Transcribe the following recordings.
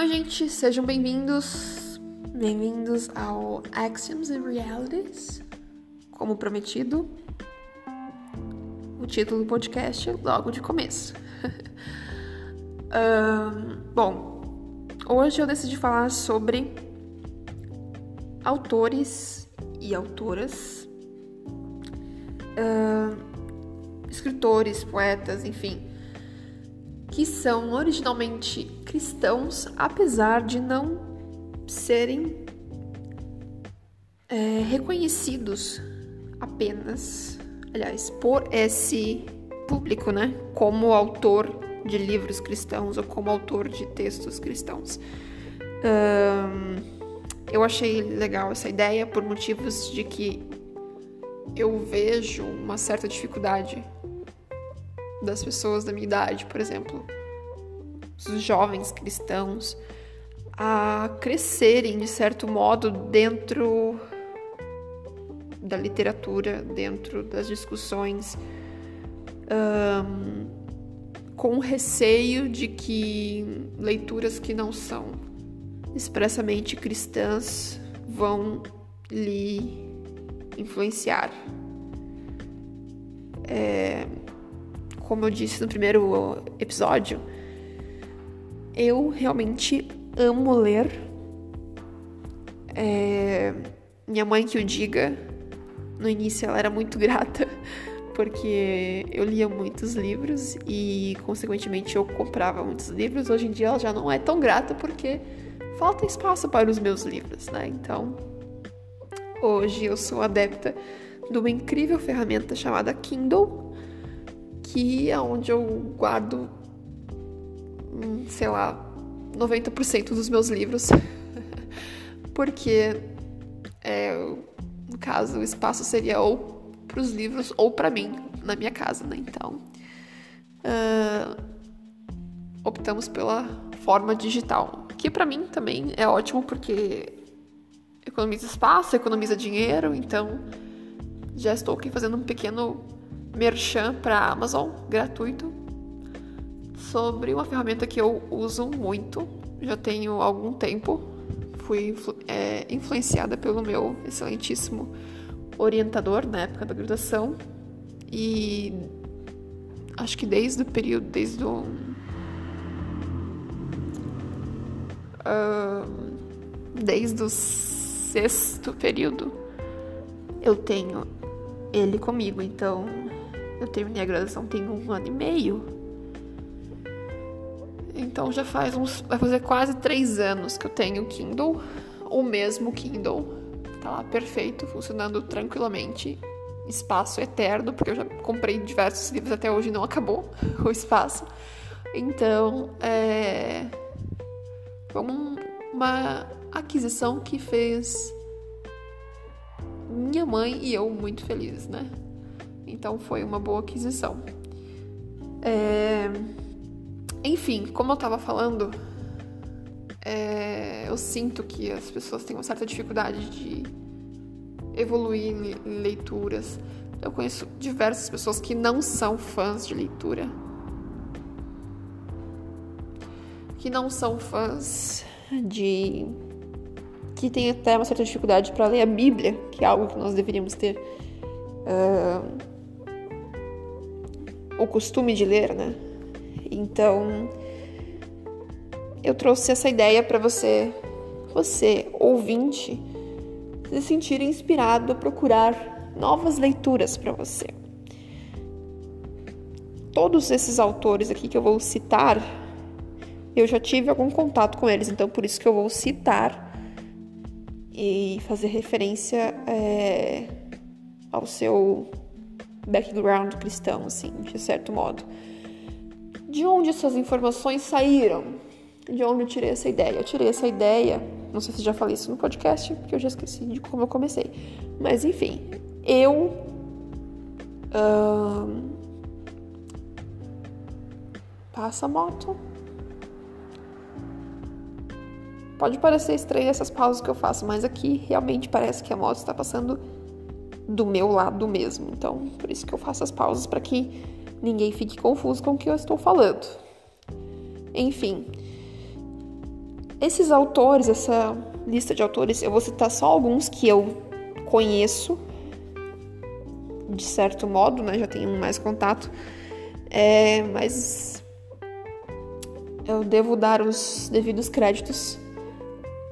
Oi, gente, sejam bem-vindos. Bem-vindos ao Axioms and Realities. Como prometido, o título do podcast logo de começo. um, bom, hoje eu decidi falar sobre autores e autoras, escritores, poetas, enfim, que são originalmente cristãos, apesar de não serem é, reconhecidos apenas, aliás, por esse público, né, como autor de livros cristãos ou como autor de textos cristãos. Um, eu achei legal essa ideia por motivos de que eu vejo uma certa dificuldade das pessoas da minha idade, por exemplo, os jovens cristãos, a crescerem de certo modo dentro da literatura, dentro das discussões, um, com receio de que leituras que não são expressamente cristãs vão lhe influenciar. É, como eu disse no primeiro episódio, eu realmente amo ler. É, minha mãe que o diga, no início ela era muito grata porque eu lia muitos livros e, consequentemente, eu comprava muitos livros. Hoje em dia ela já não é tão grata porque falta espaço para os meus livros, né? Então, hoje eu sou adepta de uma incrível ferramenta chamada Kindle que é onde eu guardo, hum, sei lá, 90% dos meus livros. Porque, é, no caso, o espaço seria ou para os livros ou para mim, na minha casa, né? Então, uh, optamos pela forma digital, que para mim também é ótimo porque economiza espaço, economiza dinheiro, então já estou aqui fazendo um pequeno merchan para Amazon gratuito sobre uma ferramenta que eu uso muito, já tenho algum tempo. Fui é, influenciada pelo meu excelentíssimo orientador na época da graduação. E acho que desde o período, desde o uh, desde o sexto período eu tenho ele comigo, então eu terminei a graduação tem um ano e meio. Então já faz uns. Vai fazer quase três anos que eu tenho Kindle. O mesmo Kindle. Tá lá perfeito, funcionando tranquilamente. Espaço eterno, porque eu já comprei diversos livros até hoje e não acabou o espaço. Então, é. Foi uma aquisição que fez minha mãe e eu muito felizes, né? Então foi uma boa aquisição. É... Enfim, como eu estava falando, é... eu sinto que as pessoas têm uma certa dificuldade de evoluir em leituras. Eu conheço diversas pessoas que não são fãs de leitura. Que não são fãs de. que têm até uma certa dificuldade para ler a Bíblia, que é algo que nós deveríamos ter. Uh o costume de ler, né? Então, eu trouxe essa ideia para você, você ouvinte, se sentir inspirado a procurar novas leituras para você. Todos esses autores aqui que eu vou citar, eu já tive algum contato com eles, então por isso que eu vou citar e fazer referência é, ao seu background cristão, assim, de certo modo. De onde essas informações saíram? De onde eu tirei essa ideia? Eu tirei essa ideia, não sei se já falei isso no podcast, porque eu já esqueci de como eu comecei. Mas enfim, eu. Passa a moto. Pode parecer estranho essas pausas que eu faço, mas aqui realmente parece que a moto está passando do meu lado mesmo. Então, por isso que eu faço as pausas para que ninguém fique confuso com o que eu estou falando. Enfim, esses autores, essa lista de autores, eu vou citar só alguns que eu conheço de certo modo, né? Já tenho mais contato. É, mas eu devo dar os devidos créditos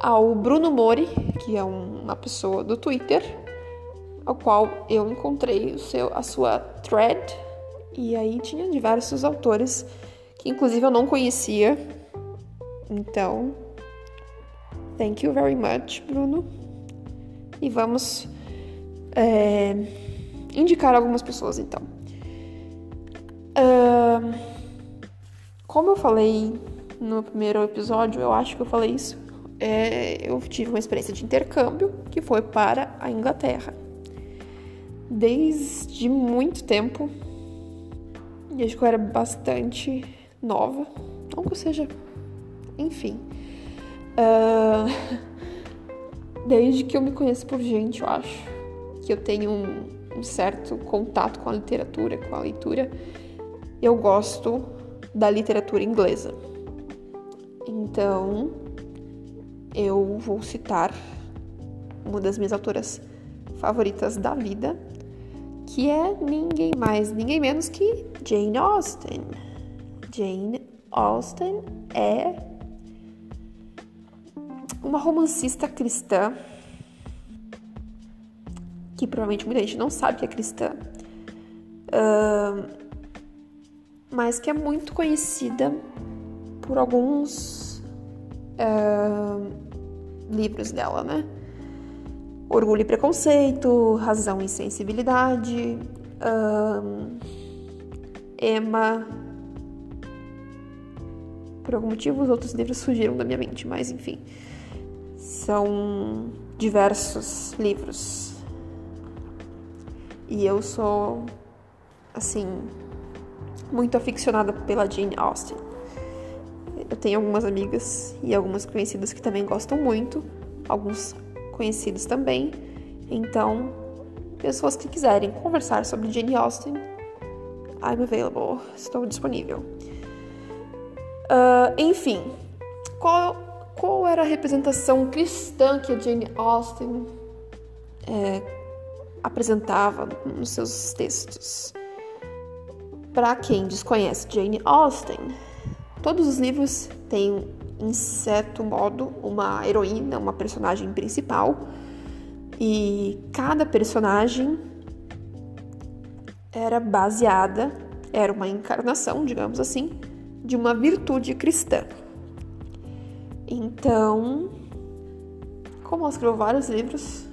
ao Bruno Mori, que é uma pessoa do Twitter, ao qual eu encontrei o seu, a sua thread, e aí tinha diversos autores que inclusive eu não conhecia. Então, thank you very much, Bruno. E vamos é, indicar algumas pessoas então. Uh, como eu falei no primeiro episódio, eu acho que eu falei isso. É, eu tive uma experiência de intercâmbio que foi para a Inglaterra. Desde muito tempo, desde que eu era bastante nova, não que eu seja, enfim. Uh, desde que eu me conheço por gente, eu acho que eu tenho um, um certo contato com a literatura, com a leitura, eu gosto da literatura inglesa. Então, eu vou citar uma das minhas autoras favoritas da vida, que é ninguém mais, ninguém menos que Jane Austen. Jane Austen é uma romancista cristã que provavelmente muita gente não sabe que é cristã, mas que é muito conhecida por alguns livros dela, né? Orgulho e Preconceito, Razão e Sensibilidade, uh, Emma. Por algum motivo, os outros livros fugiram da minha mente, mas enfim. São diversos livros e eu sou, assim, muito aficionada pela Jane Austen. Eu tenho algumas amigas e algumas conhecidas que também gostam muito, alguns conhecidos também. Então, pessoas que quiserem conversar sobre Jane Austen, I'm available, estou disponível. Uh, enfim, qual, qual era a representação cristã que a Jane Austen é, apresentava nos seus textos. Para quem desconhece Jane Austen, todos os livros têm, em certo modo, uma heroína, uma personagem principal, e cada personagem era baseada, era uma encarnação, digamos assim, de uma virtude cristã. Então, como ela escreveu vários livros,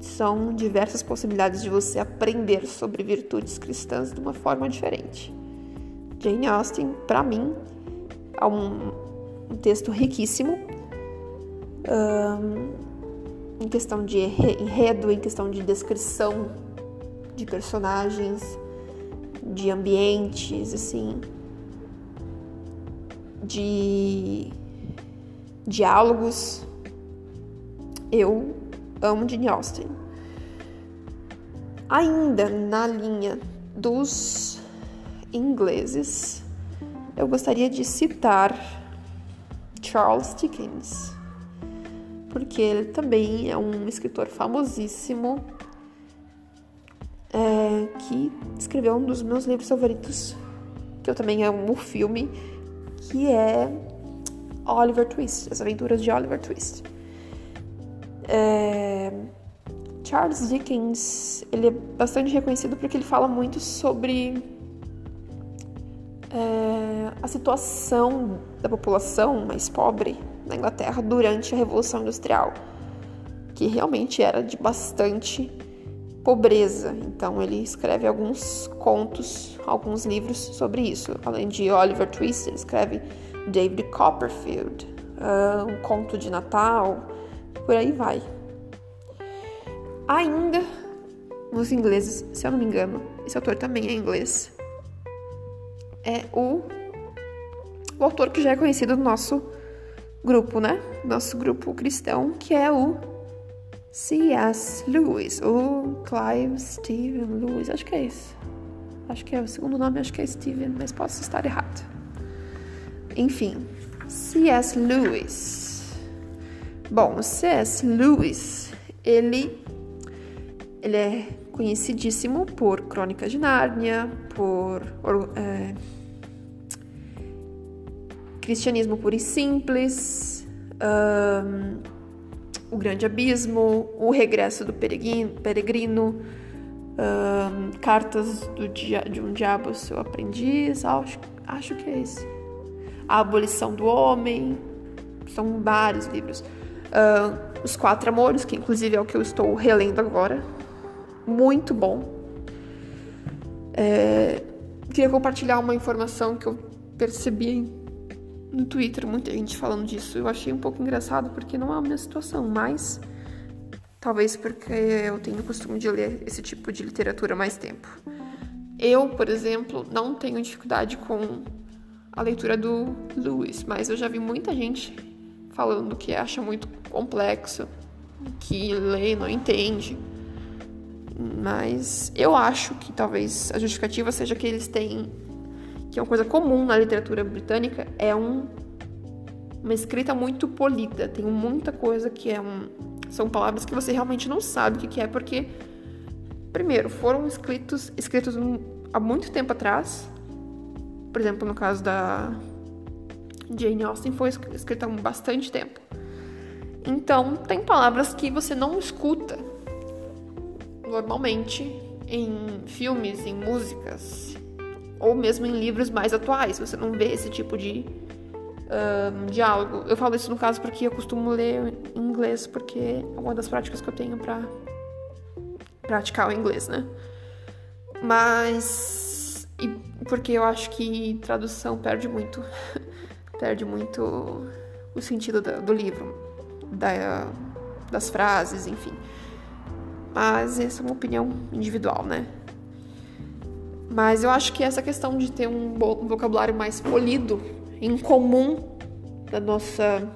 são diversas possibilidades de você aprender sobre virtudes cristãs de uma forma diferente. Jane Austen, para mim, é um, um texto riquíssimo um, em questão de enredo, em questão de descrição de personagens, de ambientes, assim, de diálogos. Eu amo Jane Austen. Ainda na linha dos ingleses, eu gostaria de citar Charles Dickens, porque ele também é um escritor famosíssimo é, que escreveu um dos meus livros favoritos, que eu também amo o filme, que é Oliver Twist, As Aventuras de Oliver Twist. É, Charles Dickens ele é bastante reconhecido porque ele fala muito sobre a situação da população mais pobre na Inglaterra durante a Revolução Industrial, que realmente era de bastante pobreza. Então ele escreve alguns contos, alguns livros sobre isso. Além de Oliver Twist, ele escreve David Copperfield, uh, um conto de Natal, por aí vai. Ainda nos ingleses, se eu não me engano, esse autor também é inglês. É o, o autor que já é conhecido do nosso grupo, né? Nosso grupo cristão, que é o C.S. Lewis, o Clive Stephen Lewis, acho que é isso. Acho que é o segundo nome, acho que é Stephen, mas posso estar errado. Enfim, C.S. Lewis. Bom, C.S. Lewis, ele, ele é conhecidíssimo por Crônicas de Nárnia, por é, Cristianismo Puro e Simples, um, O Grande Abismo, O Regresso do Peregrino, um, Cartas dia, de um Diabo Seu Aprendiz, acho, acho que é esse. A Abolição do Homem, são vários livros. Os Quatro Amores, que inclusive é o que eu estou relendo agora, muito bom. É, queria compartilhar uma informação que eu percebi no Twitter, muita gente falando disso. Eu achei um pouco engraçado porque não é a minha situação, mas talvez porque eu tenho o costume de ler esse tipo de literatura mais tempo. Eu, por exemplo, não tenho dificuldade com a leitura do Lewis, mas eu já vi muita gente falando que acha muito complexo, que lê e não entende. Mas eu acho que talvez a justificativa seja que eles têm. Que é uma coisa comum na literatura britânica, é um, uma escrita muito polida. Tem muita coisa que é um. São palavras que você realmente não sabe o que é, porque, primeiro, foram escritos, escritos há muito tempo atrás. Por exemplo, no caso da Jane Austen, foi escrita há bastante tempo. Então, tem palavras que você não escuta normalmente em filmes, em músicas, ou mesmo em livros mais atuais. Você não vê esse tipo de um, diálogo. Eu falo isso no caso porque eu costumo ler em inglês, porque é uma das práticas que eu tenho para praticar o inglês, né? Mas. E porque eu acho que tradução perde muito. perde muito o sentido do, do livro, da, das frases, enfim. Mas essa é uma opinião individual, né? Mas eu acho que essa questão de ter um vocabulário mais polido, em comum da nossa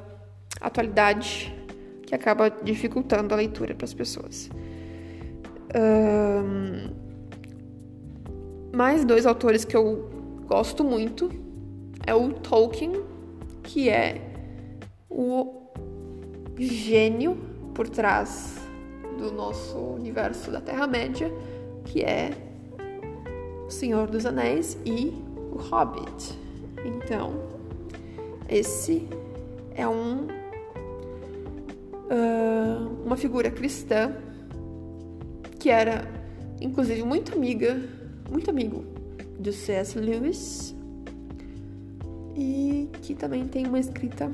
atualidade, que acaba dificultando a leitura para as pessoas. Um, mais dois autores que eu gosto muito é o Tolkien, que é o gênio por trás do nosso universo da Terra-média, que é Senhor dos Anéis e O Hobbit. Então, esse é um uh, uma figura cristã que era, inclusive, muito amiga, muito amigo de C.S. Lewis e que também tem uma escrita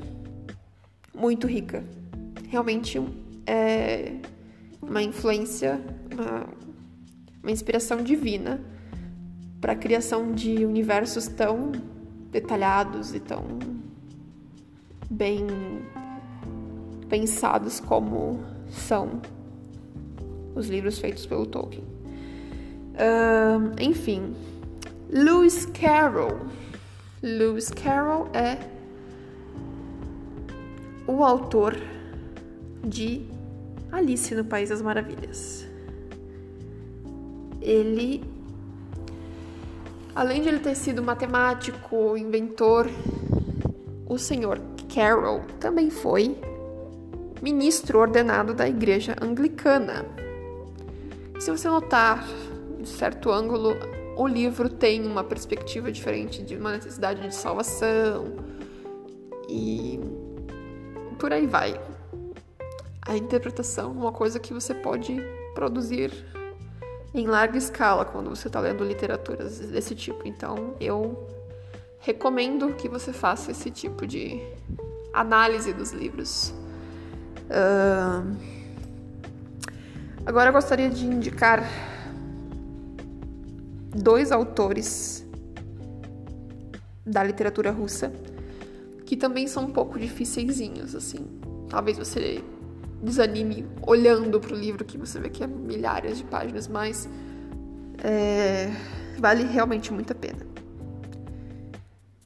muito rica. Realmente é uma influência, uma, uma inspiração divina para a criação de universos tão detalhados e tão bem pensados como são os livros feitos pelo Tolkien. Uh, enfim, Lewis Carroll. Lewis Carroll é o autor de Alice no País das Maravilhas. Ele, além de ele ter sido matemático, inventor, o senhor Carroll também foi ministro ordenado da Igreja Anglicana. Se você notar, de certo ângulo, o livro tem uma perspectiva diferente de uma necessidade de salvação e por aí vai a interpretação, uma coisa que você pode produzir em larga escala quando você está lendo literaturas desse tipo. Então, eu recomendo que você faça esse tipo de análise dos livros. Uh... Agora eu gostaria de indicar dois autores da literatura russa que também são um pouco difícilzinhos, assim. Talvez você desanime olhando para o livro, que você vê que é milhares de páginas, mas é, vale realmente muito a pena.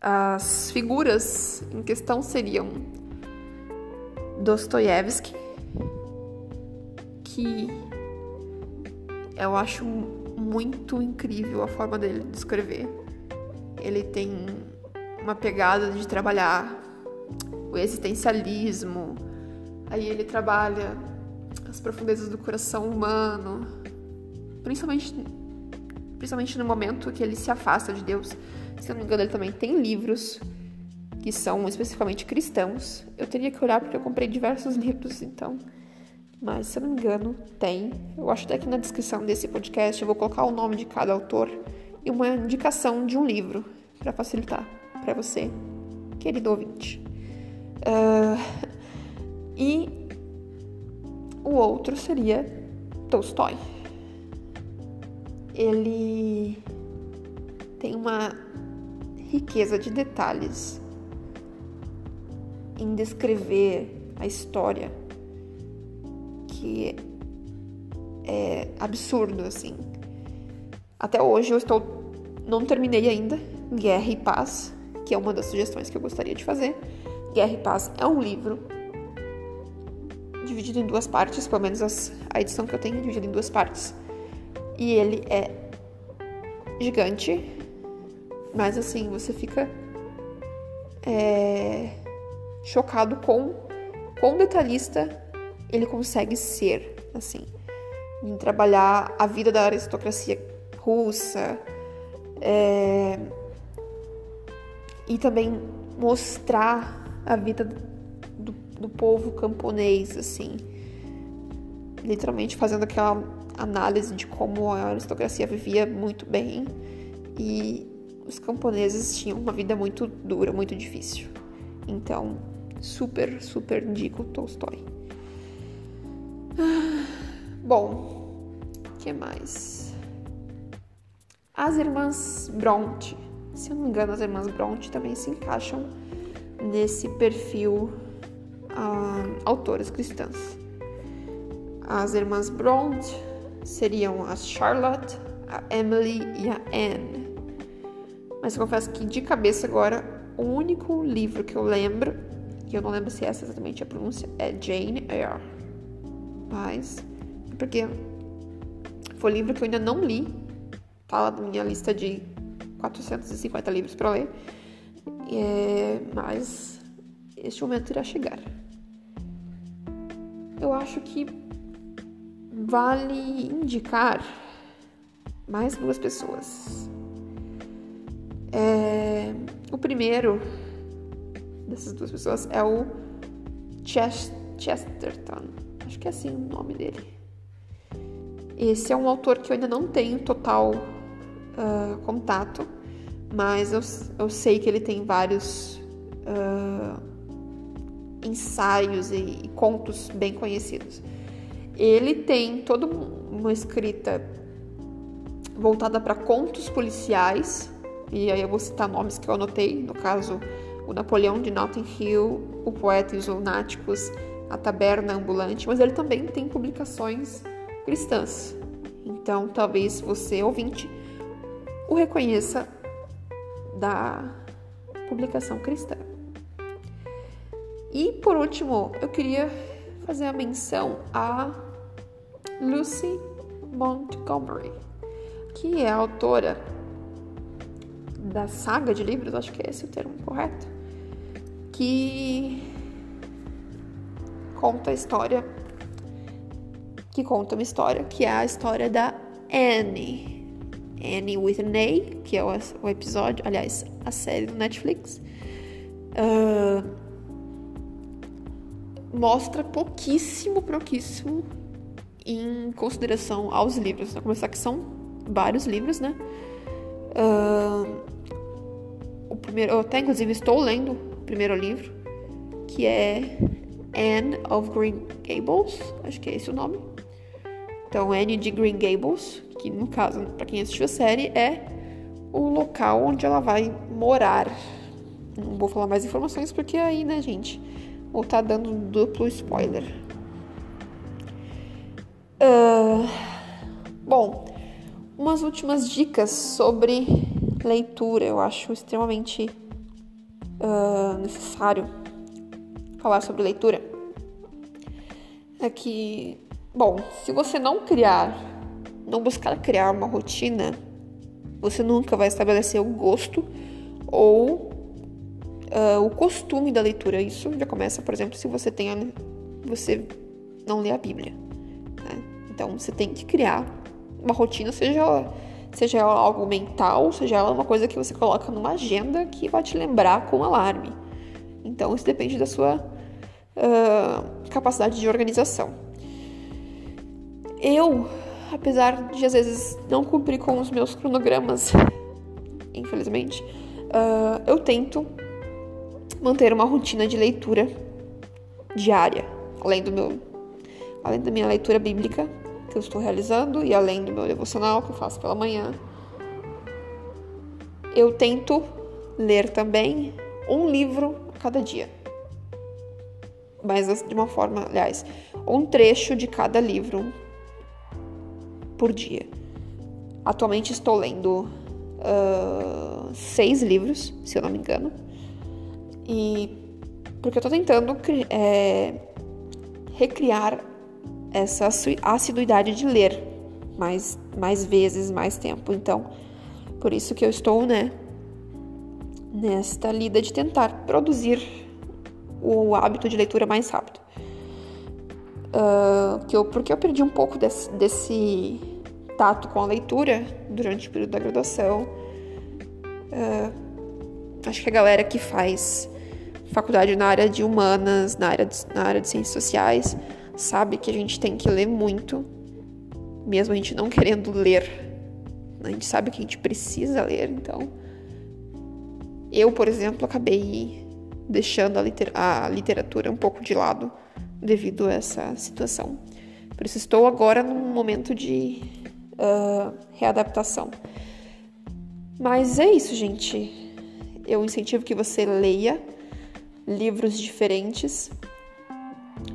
As figuras em questão seriam Dostoiévski, que eu acho muito incrível a forma dele de escrever. Ele tem uma pegada de trabalhar o existencialismo. Aí ele trabalha as profundezas do coração humano, principalmente, principalmente no momento que ele se afasta de Deus. Se eu não me engano, ele também tem livros que são especificamente cristãos. Eu teria que olhar porque eu comprei diversos livros, então. Mas se eu não me engano, tem. Eu acho até que na descrição desse podcast eu vou colocar o nome de cada autor e uma indicação de um livro para facilitar para você, querido ouvinte. Uh, e o outro seria Tolstói. Ele tem uma riqueza de detalhes em descrever a história que é absurdo assim. Até hoje eu estou não terminei ainda Guerra e Paz, que é uma das sugestões que eu gostaria de fazer. Guerra e Paz é um livro dividido em duas partes, pelo menos as, a edição que eu tenho é dividida em duas partes. E ele é gigante, mas assim, você fica é, chocado com quão detalhista ele consegue ser, assim, em trabalhar a vida da aristocracia russa é, e também mostrar a vida do, povo camponês, assim, literalmente fazendo aquela análise de como a aristocracia vivia muito bem e os camponeses tinham uma vida muito dura, muito difícil. Então, super, super indico Tolstói. Bom, que mais? As irmãs Bronte. Se eu não me engano, as irmãs Bronte também se encaixam nesse perfil uh, autoras cristãs. As irmãs Bronte seriam a Charlotte, a Emily e a Anne. Mas confesso que de cabeça agora, o único livro que eu lembro, que eu não lembro se essa é exatamente a pronúncia, é Jane Eyre. Mas, porque foi um livro que eu ainda não li, fala da minha lista de 450 livros para ler, é, mas este momento irá chegar. Eu acho que vale indicar mais duas pessoas. É, o primeiro dessas duas pessoas é o Chesterton. Acho que é assim o nome dele. Esse é um autor que eu ainda não tenho total uh, contato, mas eu, eu sei que ele tem vários uh, ensaios e, e contos bem conhecidos. Ele tem toda uma escrita voltada para contos policiais, e aí eu vou citar nomes que eu anotei, no caso, o Napoleão de Notting Hill, o Poeta e os Lunáticos, a Taberna Ambulante, mas ele também tem publicações cristãs. Então, talvez você, ouvinte, o reconheça da publicação cristã. E por último, eu queria fazer a menção a Lucy Montgomery, que é a autora da saga de livros, acho que é esse o termo correto, que conta a história que conta uma história que é a história da Anne. Annie with an A, que é o episódio, aliás, a série do Netflix. Uh, mostra pouquíssimo, pouquíssimo em consideração aos livros. Vou começar que são vários livros, né? Uh, o primeiro, eu até inclusive estou lendo o primeiro livro, que é Anne of Green Gables, acho que é esse o nome. Então, Anne de Green Gables, que no caso, para quem assistiu a série, é o local onde ela vai morar. Não vou falar mais informações porque aí, né, gente, estar tá dando duplo spoiler. Uh, bom, umas últimas dicas sobre leitura. Eu acho extremamente uh, necessário falar sobre leitura. É que Bom, se você não criar, não buscar criar uma rotina, você nunca vai estabelecer o gosto ou uh, o costume da leitura. Isso já começa, por exemplo, se você tem a, você não lê a Bíblia. Né? Então você tem que criar uma rotina, seja seja ela algo mental, seja ela uma coisa que você coloca numa agenda que vai te lembrar com alarme. Então isso depende da sua uh, capacidade de organização. Eu, apesar de às vezes não cumprir com os meus cronogramas, infelizmente, uh, eu tento manter uma rotina de leitura diária, além do meu, além da minha leitura bíblica que eu estou realizando e além do meu devocional que eu faço pela manhã, eu tento ler também um livro a cada dia. Mas de uma forma, aliás, um trecho de cada livro por dia. Atualmente estou lendo uh, seis livros, se eu não me engano. E porque eu estou tentando é, recriar essa assiduidade de ler mais, mais vezes, mais tempo. Então, por isso que eu estou, né, nesta lida de tentar produzir o hábito de leitura mais rápido. Uh, que eu, porque eu perdi um pouco desse, desse, tato com a leitura durante o período da graduação. Uh, acho que a galera que faz faculdade na área de humanas, na área de, na área de ciências sociais, sabe que a gente tem que ler muito, mesmo a gente não querendo ler. A gente sabe que a gente precisa ler, então. Eu, por exemplo, acabei deixando a, liter a literatura um pouco de lado devido a essa situação. Por isso estou agora num momento de uh, readaptação. Mas é isso, gente. Eu incentivo que você leia livros diferentes,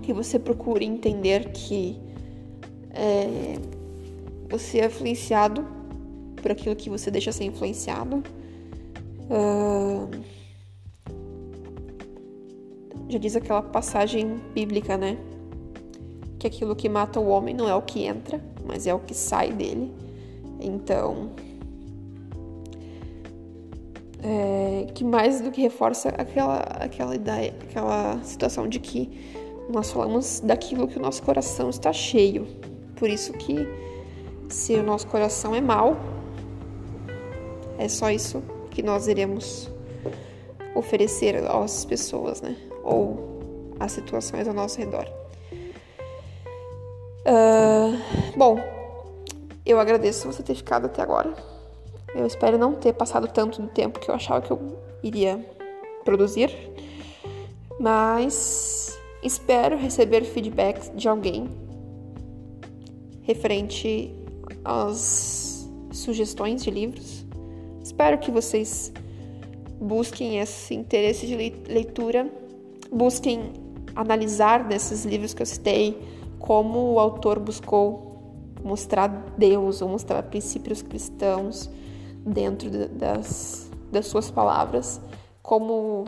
que você procure entender que é, você é influenciado por aquilo que você deixa ser influenciado. Uh, já diz aquela passagem bíblica, né? Que aquilo que mata o homem não é o que entra, mas é o que sai dele. Então, é, que mais do que reforça aquela, aquela ideia, aquela situação de que nós falamos daquilo que o nosso coração está cheio. Por isso que se o nosso coração é mau, é só isso que nós iremos oferecer às pessoas, né? Ou às situações ao nosso redor. Uh, bom, eu agradeço você ter ficado até agora. Eu espero não ter passado tanto do tempo que eu achava que eu iria produzir, mas espero receber feedback de alguém referente às sugestões de livros. Espero que vocês busquem esse interesse de leitura, busquem analisar nesses livros que eu citei como o autor buscou mostrar Deus ou mostrar princípios cristãos dentro das, das suas palavras, como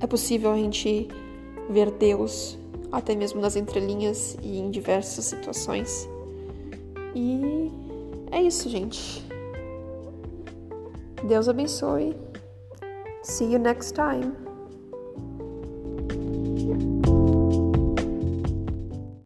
é possível a gente ver Deus até mesmo nas entrelinhas e em diversas situações. E é isso, gente. Deus abençoe. See you next time.